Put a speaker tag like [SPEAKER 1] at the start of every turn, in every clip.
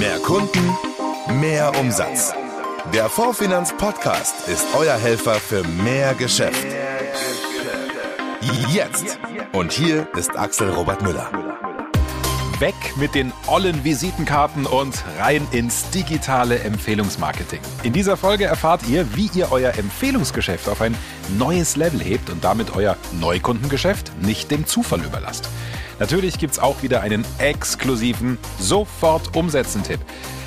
[SPEAKER 1] Mehr Kunden, mehr Umsatz. Der Vorfinanz Podcast ist euer Helfer für mehr Geschäft. Jetzt. Und hier ist Axel Robert Müller.
[SPEAKER 2] Weg mit den ollen Visitenkarten und rein ins digitale Empfehlungsmarketing. In dieser Folge erfahrt ihr, wie ihr euer Empfehlungsgeschäft auf ein neues Level hebt und damit euer Neukundengeschäft nicht dem Zufall überlasst. Natürlich gibt es auch wieder einen exklusiven Sofort-Umsetzen-Tipp.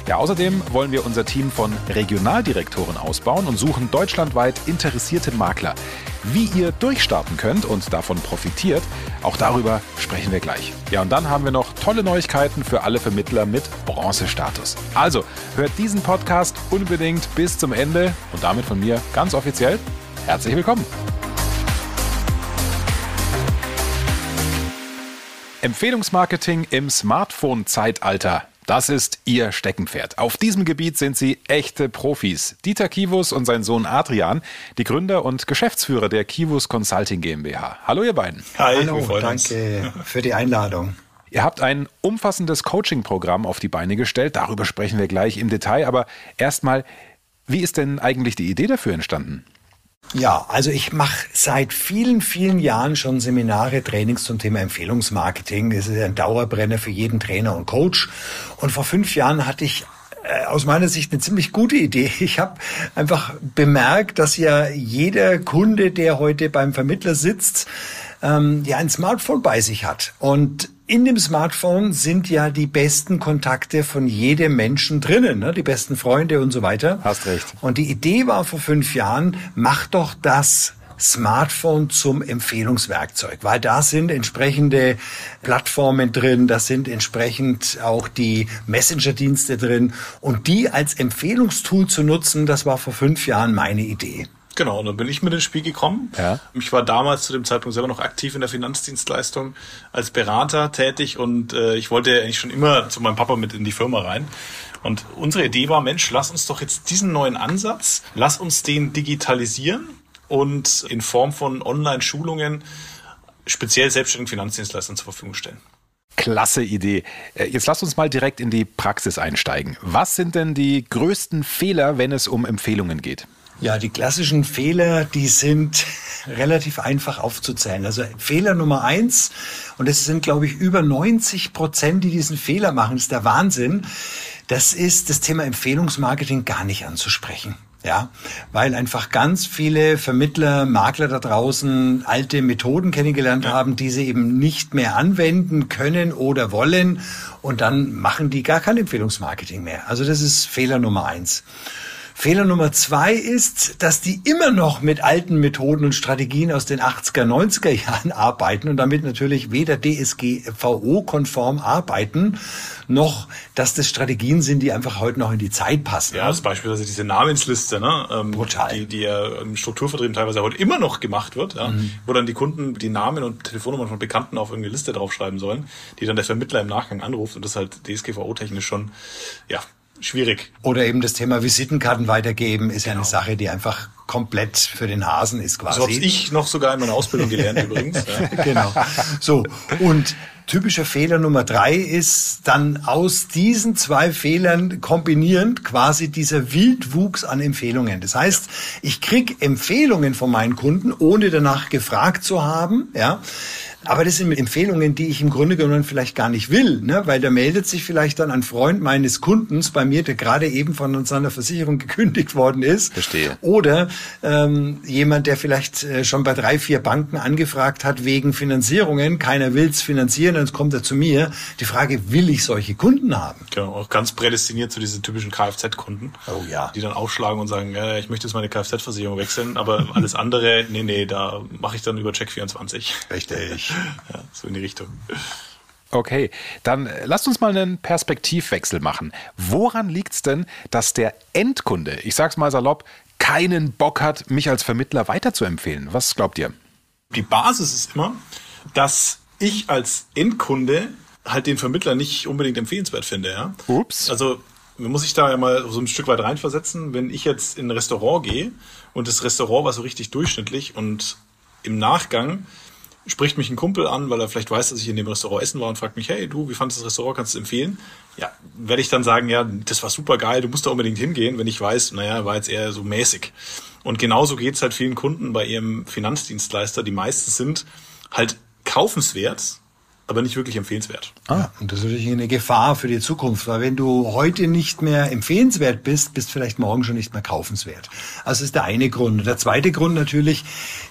[SPEAKER 2] Ja, außerdem wollen wir unser Team von Regionaldirektoren ausbauen und suchen deutschlandweit interessierte Makler. Wie ihr durchstarten könnt und davon profitiert, auch darüber sprechen wir gleich. Ja, und dann haben wir noch tolle Neuigkeiten für alle Vermittler mit Bronzestatus. Also, hört diesen Podcast unbedingt bis zum Ende und damit von mir ganz offiziell herzlich willkommen. Empfehlungsmarketing im Smartphone-Zeitalter. Das ist Ihr Steckenpferd. Auf diesem Gebiet sind Sie echte Profis. Dieter Kivus und sein Sohn Adrian, die Gründer und Geschäftsführer der Kivus Consulting GmbH. Hallo ihr beiden.
[SPEAKER 3] Hi, Hallo, danke uns. für die Einladung.
[SPEAKER 2] Ihr habt ein umfassendes Coaching-Programm auf die Beine gestellt. Darüber sprechen wir gleich im Detail. Aber erstmal, wie ist denn eigentlich die Idee dafür entstanden?
[SPEAKER 3] Ja, also ich mache seit vielen, vielen Jahren schon Seminare, Trainings zum Thema Empfehlungsmarketing. Das ist ein Dauerbrenner für jeden Trainer und Coach. Und vor fünf Jahren hatte ich äh, aus meiner Sicht eine ziemlich gute Idee. Ich habe einfach bemerkt, dass ja jeder Kunde, der heute beim Vermittler sitzt, ähm, ja ein Smartphone bei sich hat. Und in dem Smartphone sind ja die besten Kontakte von jedem Menschen drinnen, ne? die besten Freunde und so weiter.
[SPEAKER 2] Hast recht.
[SPEAKER 3] Und die Idee war vor fünf Jahren, mach doch das Smartphone zum Empfehlungswerkzeug, weil da sind entsprechende Plattformen drin, da sind entsprechend auch die Messenger-Dienste drin und die als Empfehlungstool zu nutzen, das war vor fünf Jahren meine Idee.
[SPEAKER 4] Genau, und dann bin ich mit ins Spiel gekommen. Ja. Ich war damals zu dem Zeitpunkt selber noch aktiv in der Finanzdienstleistung als Berater tätig und äh, ich wollte eigentlich schon immer zu meinem Papa mit in die Firma rein. Und unsere Idee war, Mensch, lass uns doch jetzt diesen neuen Ansatz, lass uns den digitalisieren und in Form von Online-Schulungen speziell selbstständigen Finanzdienstleistern zur Verfügung stellen.
[SPEAKER 2] Klasse Idee. Äh, jetzt lasst uns mal direkt in die Praxis einsteigen. Was sind denn die größten Fehler, wenn es um Empfehlungen geht?
[SPEAKER 3] Ja, die klassischen Fehler, die sind relativ einfach aufzuzählen. Also Fehler Nummer eins, und es sind, glaube ich, über 90 Prozent, die diesen Fehler machen, das ist der Wahnsinn. Das ist das Thema Empfehlungsmarketing gar nicht anzusprechen. Ja, weil einfach ganz viele Vermittler, Makler da draußen alte Methoden kennengelernt haben, die sie eben nicht mehr anwenden können oder wollen. Und dann machen die gar kein Empfehlungsmarketing mehr. Also das ist Fehler Nummer eins. Fehler Nummer zwei ist, dass die immer noch mit alten Methoden und Strategien aus den 80er, 90er Jahren arbeiten und damit natürlich weder DSGVO-konform arbeiten, noch, dass das Strategien sind, die einfach heute noch in die Zeit passen.
[SPEAKER 4] Ja, das ist beispielsweise diese Namensliste, ne? Ähm, Brutal. Die, die ja im Strukturvertrieb teilweise heute immer noch gemacht wird, ja? Mhm. wo dann die Kunden die Namen und Telefonnummern von Bekannten auf irgendeine Liste draufschreiben sollen, die dann der Vermittler im Nachgang anruft und das halt DSGVO-technisch schon, ja, schwierig.
[SPEAKER 3] Oder eben das Thema Visitenkarten weitergeben ist genau. ja eine genau. Sache, die einfach komplett für den Hasen ist quasi.
[SPEAKER 4] So habe ich noch sogar in meiner Ausbildung gelernt übrigens.
[SPEAKER 3] Ja. genau. So und typischer Fehler Nummer drei ist dann aus diesen zwei Fehlern kombinierend quasi dieser Wildwuchs an Empfehlungen. Das heißt, ich krieg Empfehlungen von meinen Kunden, ohne danach gefragt zu haben, ja. Aber das sind Empfehlungen, die ich im Grunde genommen vielleicht gar nicht will, ne? weil da meldet sich vielleicht dann ein Freund meines Kundens bei mir, der gerade eben von seiner Versicherung gekündigt worden ist.
[SPEAKER 2] Verstehe.
[SPEAKER 3] Oder ähm, jemand, der vielleicht äh, schon bei drei, vier Banken angefragt hat wegen Finanzierungen. Keiner will's finanzieren, dann kommt er zu mir. Die Frage, will ich solche Kunden haben?
[SPEAKER 4] Genau, auch ganz prädestiniert zu diesen typischen Kfz-Kunden.
[SPEAKER 3] Oh ja.
[SPEAKER 4] Die dann aufschlagen und sagen, ja, ich möchte jetzt meine Kfz-Versicherung wechseln, aber alles andere, nee, nee, da mache ich dann über Check24.
[SPEAKER 3] Richtig.
[SPEAKER 4] Ja, so in die Richtung.
[SPEAKER 2] Okay, dann äh, lasst uns mal einen Perspektivwechsel machen. Woran liegt es denn, dass der Endkunde, ich sag's mal salopp, keinen Bock hat, mich als Vermittler weiterzuempfehlen? Was glaubt ihr?
[SPEAKER 4] Die Basis ist immer, dass ich als Endkunde halt den Vermittler nicht unbedingt empfehlenswert finde. Ja?
[SPEAKER 2] Ups.
[SPEAKER 4] Also man muss sich da ja mal so ein Stück weit reinversetzen. Wenn ich jetzt in ein Restaurant gehe und das Restaurant war so richtig durchschnittlich und im Nachgang spricht mich ein Kumpel an, weil er vielleicht weiß, dass ich in dem Restaurant essen war und fragt mich, hey, du, wie fandest du das Restaurant, kannst du es empfehlen? Ja, werde ich dann sagen, ja, das war super geil, du musst da unbedingt hingehen, wenn ich weiß, naja, war jetzt eher so mäßig. Und genauso geht's halt vielen Kunden bei ihrem Finanzdienstleister. Die meisten sind halt kaufenswert, aber nicht wirklich empfehlenswert.
[SPEAKER 3] Ah, und das ist natürlich eine Gefahr für die Zukunft, weil wenn du heute nicht mehr empfehlenswert bist, bist vielleicht morgen schon nicht mehr kaufenswert. Also das ist der eine Grund. Und der zweite Grund natürlich,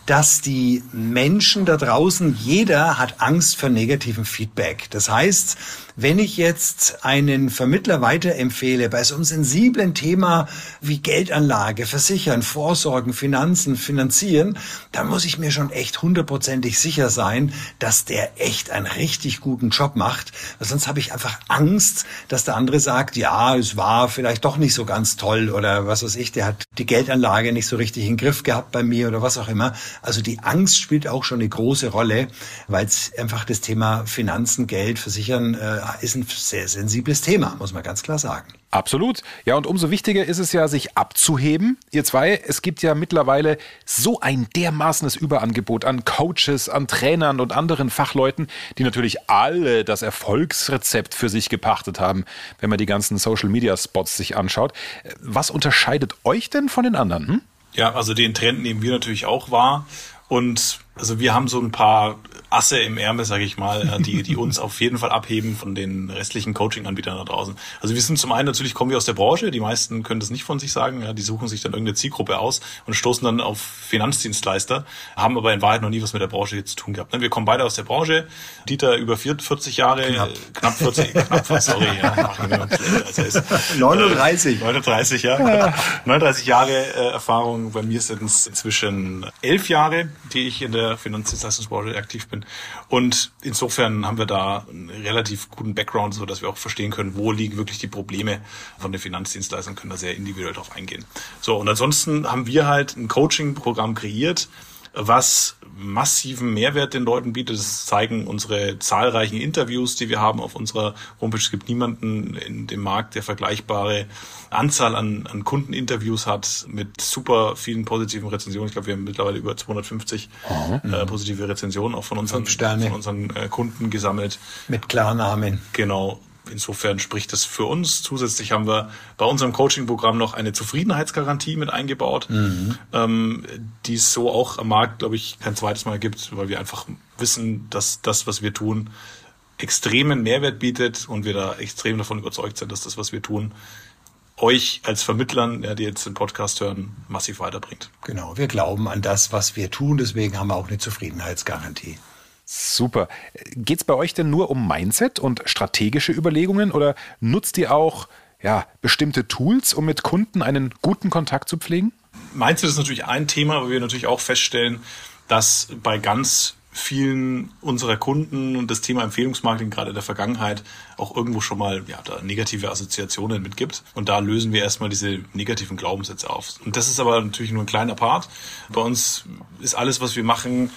[SPEAKER 3] dass die Menschen da draußen, jeder hat Angst vor negativem Feedback. Das heißt, wenn ich jetzt einen Vermittler weiterempfehle bei so einem sensiblen Thema wie Geldanlage, Versichern, Vorsorgen, Finanzen, Finanzieren, dann muss ich mir schon echt hundertprozentig sicher sein, dass der echt einen richtig guten Job macht. Weil sonst habe ich einfach Angst, dass der andere sagt, ja, es war vielleicht doch nicht so ganz toll oder was weiß ich, der hat die Geldanlage nicht so richtig in den Griff gehabt bei mir oder was auch immer. Also die Angst spielt auch schon eine große Rolle, weil es einfach das Thema Finanzen, Geld, Versichern äh, ist ein sehr sensibles Thema, muss man ganz klar sagen.
[SPEAKER 2] Absolut. Ja, und umso wichtiger ist es ja, sich abzuheben. Ihr zwei, es gibt ja mittlerweile so ein dermaßenes Überangebot an Coaches, an Trainern und anderen Fachleuten, die natürlich alle das Erfolgsrezept für sich gepachtet haben, wenn man die ganzen Social-Media-Spots sich anschaut. Was unterscheidet euch denn von den anderen? Hm?
[SPEAKER 4] Ja, also den Trend nehmen wir natürlich auch wahr. Und also wir haben so ein paar Asse im Ärmel, sage ich mal, die, die uns auf jeden Fall abheben von den restlichen Coaching-Anbietern da draußen. Also wir sind zum einen natürlich kommen wir aus der Branche, die meisten können das nicht von sich sagen, ja, die suchen sich dann irgendeine Zielgruppe aus und stoßen dann auf Finanzdienstleister, haben aber in Wahrheit noch nie was mit der Branche jetzt zu tun gehabt. Ne? Wir kommen beide aus der Branche, Dieter über 40 Jahre, knapp, knapp 40, knapp, sorry, ja,
[SPEAKER 3] 39.
[SPEAKER 4] 39, ja. 39 Jahre äh, Erfahrung, bei mir sind es inzwischen elf Jahre, die ich in der Finanzdienstleistungsbranche aktiv bin. Und insofern haben wir da einen relativ guten Background, so dass wir auch verstehen können, wo liegen wirklich die Probleme von den Finanzdienstleistern, können da sehr individuell drauf eingehen. So, und ansonsten haben wir halt ein Coaching-Programm kreiert, was massiven Mehrwert den Leuten bietet. Das zeigen unsere zahlreichen Interviews, die wir haben auf unserer Homepage. Es gibt niemanden in dem Markt, der vergleichbare Anzahl an, an Kundeninterviews hat mit super vielen positiven Rezensionen. Ich glaube, wir haben mittlerweile über 250 äh, positive Rezensionen auch von unseren, von unseren äh, Kunden gesammelt.
[SPEAKER 3] Mit Klarnamen.
[SPEAKER 4] Genau insofern spricht das für uns. Zusätzlich haben wir bei unserem Coaching-Programm noch eine Zufriedenheitsgarantie mit eingebaut, mhm. ähm, die es so auch am Markt, glaube ich, kein zweites Mal gibt, weil wir einfach wissen, dass das, was wir tun, extremen Mehrwert bietet und wir da extrem davon überzeugt sind, dass das, was wir tun, euch als Vermittlern, ja, die jetzt den Podcast hören, massiv weiterbringt.
[SPEAKER 3] Genau, wir glauben an das, was wir tun, deswegen haben wir auch eine Zufriedenheitsgarantie.
[SPEAKER 2] Super. Geht es bei euch denn nur um Mindset und strategische Überlegungen oder nutzt ihr auch ja, bestimmte Tools, um mit Kunden einen guten Kontakt zu pflegen?
[SPEAKER 4] Mindset ist natürlich ein Thema, aber wir natürlich auch feststellen, dass bei ganz vielen unserer Kunden und das Thema Empfehlungsmarketing gerade in der Vergangenheit auch irgendwo schon mal ja, da negative Assoziationen mitgibt. Und da lösen wir erstmal diese negativen Glaubenssätze auf. Und das ist aber natürlich nur ein kleiner Part. Bei uns ist alles, was wir machen,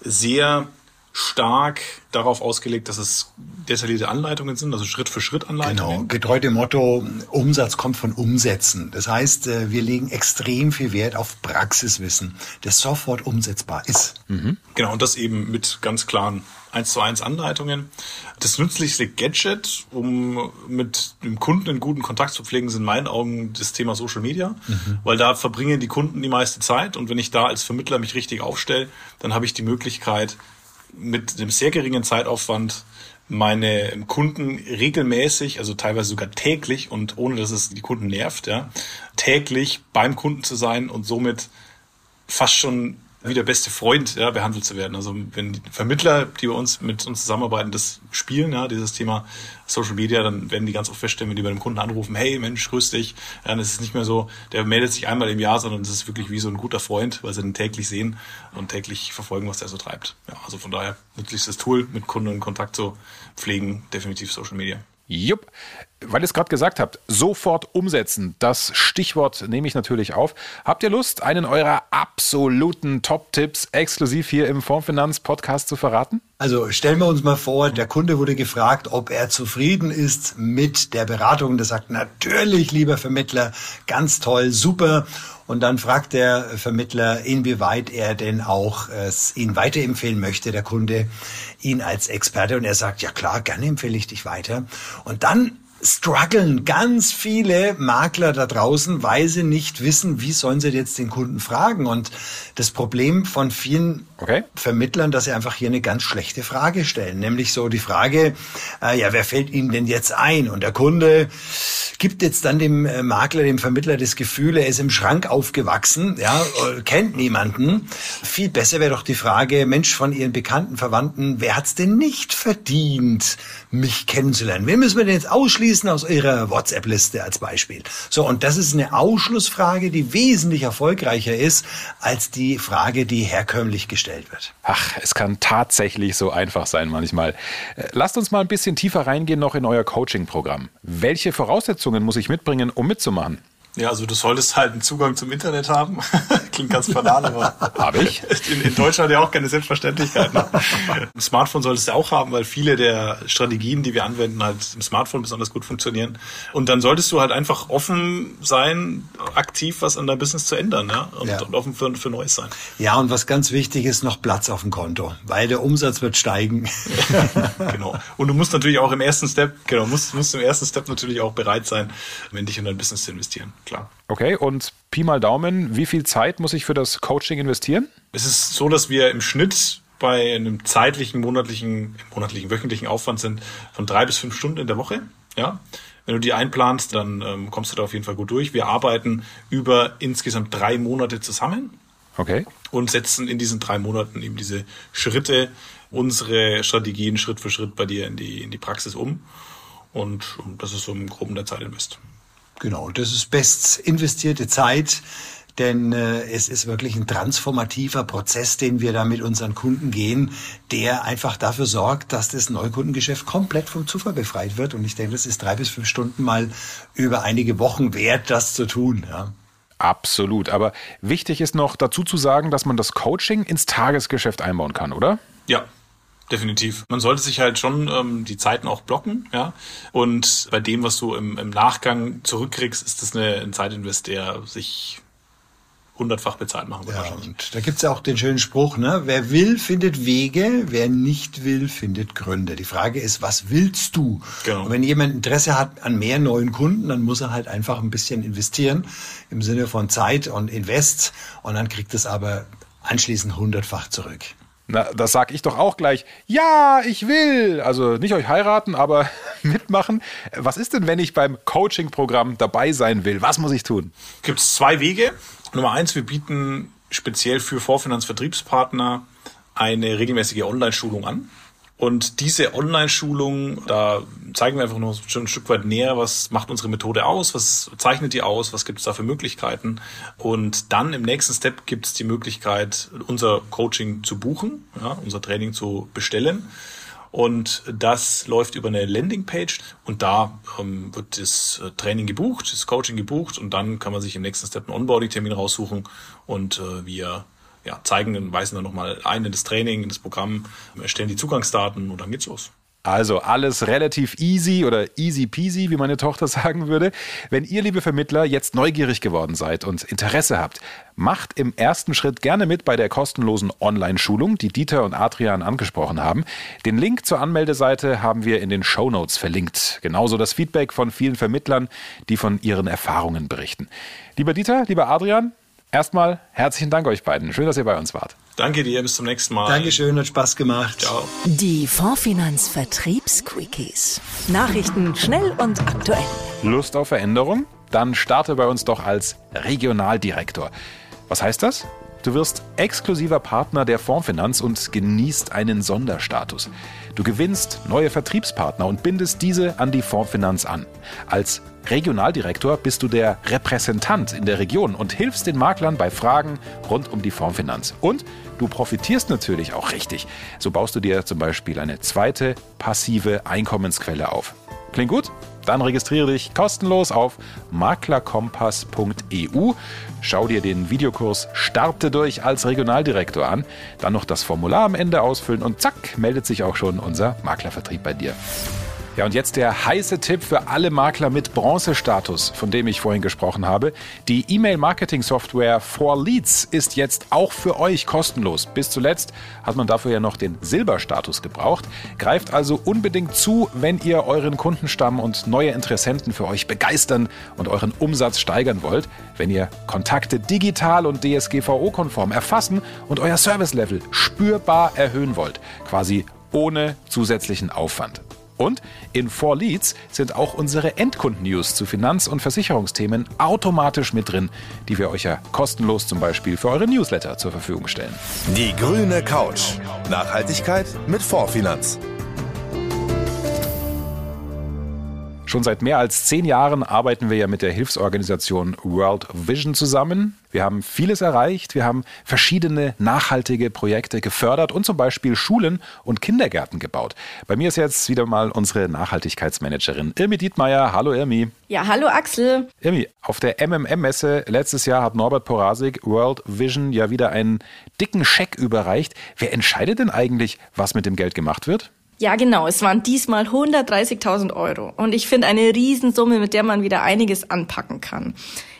[SPEAKER 4] sehr stark darauf ausgelegt, dass es detaillierte Anleitungen sind, also Schritt für Schritt Anleitungen.
[SPEAKER 3] Genau, getreu dem Motto, Umsatz kommt von Umsätzen. Das heißt, äh, wir legen extrem viel Wert auf Praxiswissen, das sofort umsetzbar ist.
[SPEAKER 4] Mhm. Genau, und das eben mit ganz klaren 1 zu 1 Anleitungen. Das nützlichste Gadget, um mit dem Kunden einen guten Kontakt zu pflegen, sind in meinen Augen das Thema Social Media, mhm. weil da verbringen die Kunden die meiste Zeit und wenn ich da als Vermittler mich richtig aufstelle, dann habe ich die Möglichkeit, mit einem sehr geringen Zeitaufwand meine Kunden regelmäßig, also teilweise sogar täglich und ohne dass es die Kunden nervt, ja, täglich beim Kunden zu sein und somit fast schon wie der beste Freund ja, behandelt zu werden. Also wenn die Vermittler, die bei uns mit uns zusammenarbeiten, das spielen, ja, dieses Thema Social Media, dann werden die ganz oft feststellen, wenn die bei dem Kunden anrufen, hey Mensch, grüß dich. Ja, dann ist es nicht mehr so, der meldet sich einmal im Jahr, sondern es ist wirklich wie so ein guter Freund, weil sie den täglich sehen und täglich verfolgen, was der so treibt. Ja, also von daher nützlichstes Tool, mit Kunden in Kontakt zu pflegen, definitiv Social Media.
[SPEAKER 2] Jupp. Weil ihr es gerade gesagt habt, sofort umsetzen. Das Stichwort nehme ich natürlich auf. Habt ihr Lust, einen eurer absoluten Top-Tipps exklusiv hier im Fondsfinanz-Podcast zu verraten?
[SPEAKER 3] Also stellen wir uns mal vor, der Kunde wurde gefragt, ob er zufrieden ist mit der Beratung. Der sagt, natürlich, lieber Vermittler, ganz toll, super. Und dann fragt der Vermittler, inwieweit er denn auch äh, ihn weiterempfehlen möchte, der Kunde, ihn als Experte. Und er sagt, ja klar, gerne empfehle ich dich weiter. Und dann strugglen ganz viele Makler da draußen, weil sie nicht wissen, wie sollen sie jetzt den Kunden fragen. Und das Problem von vielen okay. Vermittlern, dass sie einfach hier eine ganz schlechte Frage stellen, nämlich so die Frage, äh, ja, wer fällt Ihnen denn jetzt ein? Und der Kunde gibt jetzt dann dem äh, Makler, dem Vermittler das Gefühl, er ist im Schrank aufgewachsen, ja, äh, kennt niemanden. Viel besser wäre doch die Frage, Mensch, von Ihren Bekannten, Verwandten, wer hat's denn nicht verdient, mich kennenzulernen? Wen müssen wir denn jetzt ausschließen aus Ihrer WhatsApp-Liste als Beispiel? So, und das ist eine Ausschlussfrage, die wesentlich erfolgreicher ist als die Frage, die herkömmlich gestellt wird.
[SPEAKER 2] Ach, es kann tatsächlich so einfach sein manchmal. Äh, lasst uns mal ein bisschen tiefer reingehen noch in euer Coaching-Programm. Welche Voraussetzungen muss ich mitbringen, um mitzumachen?
[SPEAKER 4] Ja, also du solltest halt einen Zugang zum Internet haben. Klingt ganz banal, aber
[SPEAKER 2] habe ich.
[SPEAKER 4] In, in, Deutschland ja auch keine Selbstverständlichkeit. Ne? Ein Smartphone solltest du auch haben, weil viele der Strategien, die wir anwenden, halt im Smartphone besonders gut funktionieren. Und dann solltest du halt einfach offen sein, aktiv was an deinem Business zu ändern, ja? Und, ja. und offen für, für Neues sein.
[SPEAKER 3] Ja, und was ganz wichtig ist, noch Platz auf dem Konto, weil der Umsatz wird steigen.
[SPEAKER 4] genau. Und du musst natürlich auch im ersten Step, genau, musst, musst im ersten Step natürlich auch bereit sein, wenn dich in dein Business zu investieren klar.
[SPEAKER 2] Okay, und Pi mal Daumen, wie viel Zeit muss ich für das Coaching investieren?
[SPEAKER 4] Es ist so, dass wir im Schnitt bei einem zeitlichen, monatlichen, monatlichen, wöchentlichen Aufwand sind von drei bis fünf Stunden in der Woche. Ja. Wenn du die einplanst, dann ähm, kommst du da auf jeden Fall gut durch. Wir arbeiten über insgesamt drei Monate zusammen.
[SPEAKER 2] Okay.
[SPEAKER 4] Und setzen in diesen drei Monaten eben diese Schritte, unsere Strategien Schritt für Schritt bei dir in die, in die Praxis um. Und, und das ist so im Groben der Zeitinvest.
[SPEAKER 3] Genau, das ist best investierte Zeit, denn äh, es ist wirklich ein transformativer Prozess, den wir da mit unseren Kunden gehen, der einfach dafür sorgt, dass das Neukundengeschäft komplett vom Zufall befreit wird. Und ich denke, das ist drei bis fünf Stunden mal über einige Wochen wert, das zu tun. Ja.
[SPEAKER 2] Absolut. Aber wichtig ist noch dazu zu sagen, dass man das Coaching ins Tagesgeschäft einbauen kann, oder?
[SPEAKER 4] Ja, definitiv. Man sollte sich halt schon ähm, die Zeiten auch blocken, ja. Und bei dem, was du im, im Nachgang zurückkriegst, ist das eine, ein Zeitinvest, der sich hundertfach bezahlt machen wird
[SPEAKER 3] ja, Und da gibt's ja auch den schönen Spruch, ne? Wer will, findet Wege, wer nicht will, findet Gründe. Die Frage ist, was willst du? Genau. Und wenn jemand Interesse hat an mehr neuen Kunden, dann muss er halt einfach ein bisschen investieren im Sinne von Zeit und Invest und dann kriegt es aber anschließend hundertfach zurück.
[SPEAKER 2] Na, das sag ich doch auch gleich. Ja, ich will. Also nicht euch heiraten, aber mitmachen. Was ist denn, wenn ich beim Coaching-Programm dabei sein will? Was muss ich tun?
[SPEAKER 4] Gibt es zwei Wege. Nummer eins, wir bieten speziell für Vorfinanzvertriebspartner eine regelmäßige Online-Schulung an. Und diese Online-Schulung, da zeigen wir einfach noch schon ein Stück weit näher, was macht unsere Methode aus, was zeichnet die aus, was gibt es da für Möglichkeiten. Und dann im nächsten Step gibt es die Möglichkeit, unser Coaching zu buchen, ja, unser Training zu bestellen. Und das läuft über eine Landingpage und da ähm, wird das äh, Training gebucht, das Coaching gebucht und dann kann man sich im nächsten Step einen Onboarding-Termin raussuchen und äh, wir ja, zeigen und weisen dann nochmal ein in das Training, in das Programm, erstellen die Zugangsdaten und dann geht's los.
[SPEAKER 2] Also alles relativ easy oder easy peasy, wie meine Tochter sagen würde. Wenn ihr, liebe Vermittler, jetzt neugierig geworden seid und Interesse habt, macht im ersten Schritt gerne mit bei der kostenlosen Online-Schulung, die Dieter und Adrian angesprochen haben. Den Link zur Anmeldeseite haben wir in den Show Notes verlinkt. Genauso das Feedback von vielen Vermittlern, die von ihren Erfahrungen berichten. Lieber Dieter, lieber Adrian, Erstmal herzlichen Dank euch beiden. Schön, dass ihr bei uns wart.
[SPEAKER 4] Danke dir, bis zum nächsten Mal.
[SPEAKER 3] Dankeschön, hat Spaß gemacht.
[SPEAKER 5] Ciao. Die Fondsfinanz Vertriebsquickies. Nachrichten schnell und aktuell.
[SPEAKER 2] Lust auf Veränderung? Dann starte bei uns doch als Regionaldirektor. Was heißt das? Du wirst exklusiver Partner der Fondsfinanz und genießt einen Sonderstatus. Du gewinnst neue Vertriebspartner und bindest diese an die Fondsfinanz an. Als Regionaldirektor bist du der Repräsentant in der Region und hilfst den Maklern bei Fragen rund um die Fondsfinanz. Und du profitierst natürlich auch richtig. So baust du dir zum Beispiel eine zweite passive Einkommensquelle auf. Klingt gut? Dann registriere dich kostenlos auf maklerkompass.eu. Schau dir den Videokurs Starte durch als Regionaldirektor an. Dann noch das Formular am Ende ausfüllen und zack, meldet sich auch schon unser Maklervertrieb bei dir. Ja, und jetzt der heiße Tipp für alle Makler mit Bronzestatus, von dem ich vorhin gesprochen habe. Die E-Mail-Marketing-Software For Leads ist jetzt auch für euch kostenlos. Bis zuletzt hat man dafür ja noch den Silberstatus gebraucht. Greift also unbedingt zu, wenn ihr euren Kundenstamm und neue Interessenten für euch begeistern und euren Umsatz steigern wollt, wenn ihr Kontakte digital und DSGVO-konform erfassen und euer Service-Level spürbar erhöhen wollt. Quasi ohne zusätzlichen Aufwand. Und in 4Leads sind auch unsere Endkunden-News zu Finanz- und Versicherungsthemen automatisch mit drin, die wir euch ja kostenlos zum Beispiel für eure Newsletter zur Verfügung stellen.
[SPEAKER 1] Die grüne Couch. Nachhaltigkeit mit Vorfinanz.
[SPEAKER 2] Schon seit mehr als zehn Jahren arbeiten wir ja mit der Hilfsorganisation World Vision zusammen. Wir haben vieles erreicht. Wir haben verschiedene nachhaltige Projekte gefördert und zum Beispiel Schulen und Kindergärten gebaut. Bei mir ist jetzt wieder mal unsere Nachhaltigkeitsmanagerin Irmi Dietmeier. Hallo Irmi.
[SPEAKER 6] Ja, hallo Axel.
[SPEAKER 2] Irmi, auf der MMM-Messe letztes Jahr hat Norbert Porasik World Vision ja wieder einen dicken Scheck überreicht. Wer entscheidet denn eigentlich, was mit dem Geld gemacht wird?
[SPEAKER 6] Ja, genau. Es waren diesmal 130.000 Euro. Und ich finde eine Riesensumme, mit der man wieder einiges anpacken kann.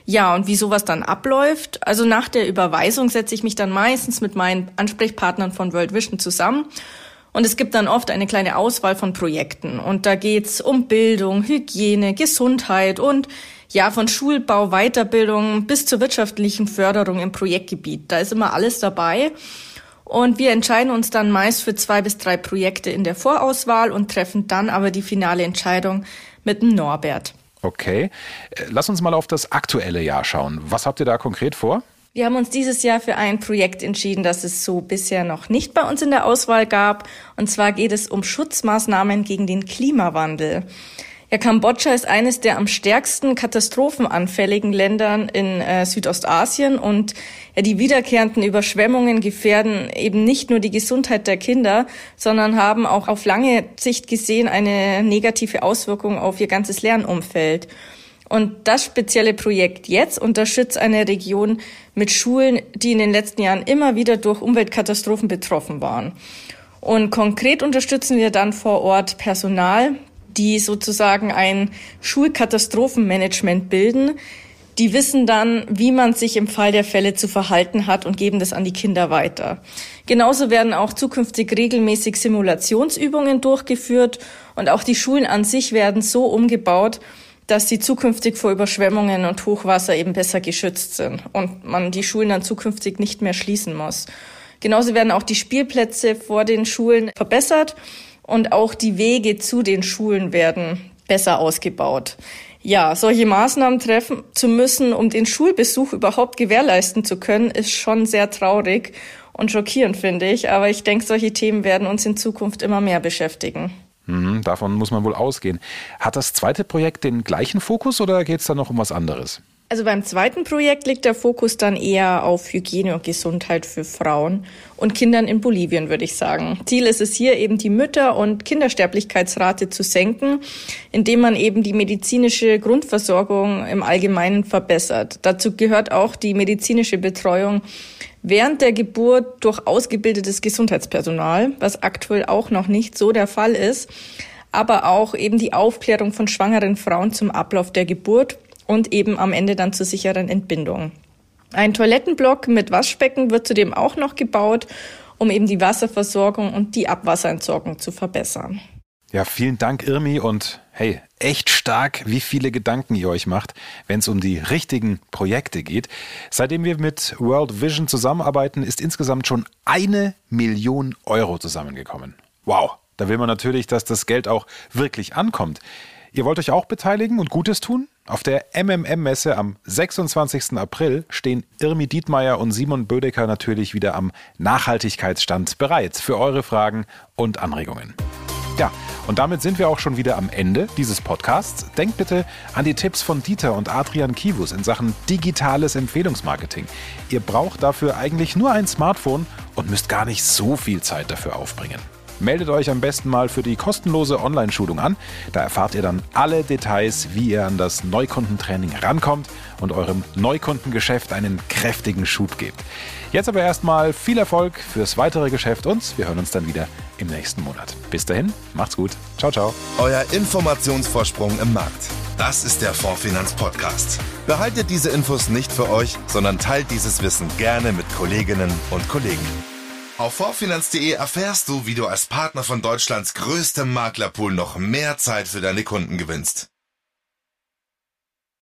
[SPEAKER 6] Ja, und wie sowas dann abläuft. Also nach der Überweisung setze ich mich dann meistens mit meinen Ansprechpartnern von World Vision zusammen. Und es gibt dann oft eine kleine Auswahl von Projekten. Und da geht's um Bildung, Hygiene, Gesundheit und ja, von Schulbau, Weiterbildung bis zur wirtschaftlichen Förderung im Projektgebiet. Da ist immer alles dabei. Und wir entscheiden uns dann meist für zwei bis drei Projekte in der Vorauswahl und treffen dann aber die finale Entscheidung mit dem Norbert.
[SPEAKER 2] Okay. Lass uns mal auf das aktuelle Jahr schauen. Was habt ihr da konkret vor?
[SPEAKER 6] Wir haben uns dieses Jahr für ein Projekt entschieden, das es so bisher noch nicht bei uns in der Auswahl gab. Und zwar geht es um Schutzmaßnahmen gegen den Klimawandel. Ja, Kambodscha ist eines der am stärksten katastrophenanfälligen Ländern in äh, Südostasien und ja, die wiederkehrenden Überschwemmungen gefährden eben nicht nur die Gesundheit der Kinder, sondern haben auch auf lange Sicht gesehen eine negative Auswirkung auf ihr ganzes Lernumfeld. Und das spezielle Projekt jetzt unterstützt eine Region mit Schulen, die in den letzten Jahren immer wieder durch Umweltkatastrophen betroffen waren. Und konkret unterstützen wir dann vor Ort Personal, die sozusagen ein Schulkatastrophenmanagement bilden. Die wissen dann, wie man sich im Fall der Fälle zu verhalten hat und geben das an die Kinder weiter. Genauso werden auch zukünftig regelmäßig Simulationsübungen durchgeführt und auch die Schulen an sich werden so umgebaut, dass sie zukünftig vor Überschwemmungen und Hochwasser eben besser geschützt sind und man die Schulen dann zukünftig nicht mehr schließen muss. Genauso werden auch die Spielplätze vor den Schulen verbessert und auch die Wege zu den Schulen werden besser ausgebaut. Ja, solche Maßnahmen treffen zu müssen, um den Schulbesuch überhaupt gewährleisten zu können, ist schon sehr traurig und schockierend, finde ich. Aber ich denke, solche Themen werden uns in Zukunft immer mehr beschäftigen.
[SPEAKER 2] Mhm, davon muss man wohl ausgehen. Hat das zweite Projekt den gleichen Fokus oder geht es da noch um was anderes?
[SPEAKER 6] Also beim zweiten Projekt liegt der Fokus dann eher auf Hygiene und Gesundheit für Frauen und Kindern in Bolivien, würde ich sagen. Ziel ist es hier eben die Mütter- und Kindersterblichkeitsrate zu senken, indem man eben die medizinische Grundversorgung im Allgemeinen verbessert. Dazu gehört auch die medizinische Betreuung während der Geburt durch ausgebildetes Gesundheitspersonal, was aktuell auch noch nicht so der Fall ist, aber auch eben die Aufklärung von schwangeren Frauen zum Ablauf der Geburt und eben am Ende dann zur sicheren Entbindung. Ein Toilettenblock mit Waschbecken wird zudem auch noch gebaut, um eben die Wasserversorgung und die Abwasserentsorgung zu verbessern.
[SPEAKER 2] Ja, vielen Dank, Irmi. Und hey, echt stark, wie viele Gedanken ihr euch macht, wenn es um die richtigen Projekte geht. Seitdem wir mit World Vision zusammenarbeiten, ist insgesamt schon eine Million Euro zusammengekommen. Wow, da will man natürlich, dass das Geld auch wirklich ankommt. Ihr wollt euch auch beteiligen und Gutes tun? Auf der MMM-Messe am 26. April stehen Irmi Dietmeier und Simon Bödecker natürlich wieder am Nachhaltigkeitsstand bereit für eure Fragen und Anregungen. Ja, und damit sind wir auch schon wieder am Ende dieses Podcasts. Denkt bitte an die Tipps von Dieter und Adrian Kivus in Sachen digitales Empfehlungsmarketing. Ihr braucht dafür eigentlich nur ein Smartphone und müsst gar nicht so viel Zeit dafür aufbringen. Meldet euch am besten mal für die kostenlose Online-Schulung an. Da erfahrt ihr dann alle Details, wie ihr an das Neukundentraining rankommt und eurem Neukundengeschäft einen kräftigen Schub gebt. Jetzt aber erstmal viel Erfolg fürs weitere Geschäft und wir hören uns dann wieder im nächsten Monat. Bis dahin, macht's gut. Ciao, ciao.
[SPEAKER 1] Euer Informationsvorsprung im Markt. Das ist der Fondsfinanz Podcast. Behaltet diese Infos nicht für euch, sondern teilt dieses Wissen gerne mit Kolleginnen und Kollegen. Auf vorfinanz.de erfährst du, wie du als Partner von Deutschlands größtem Maklerpool noch mehr Zeit für deine Kunden gewinnst.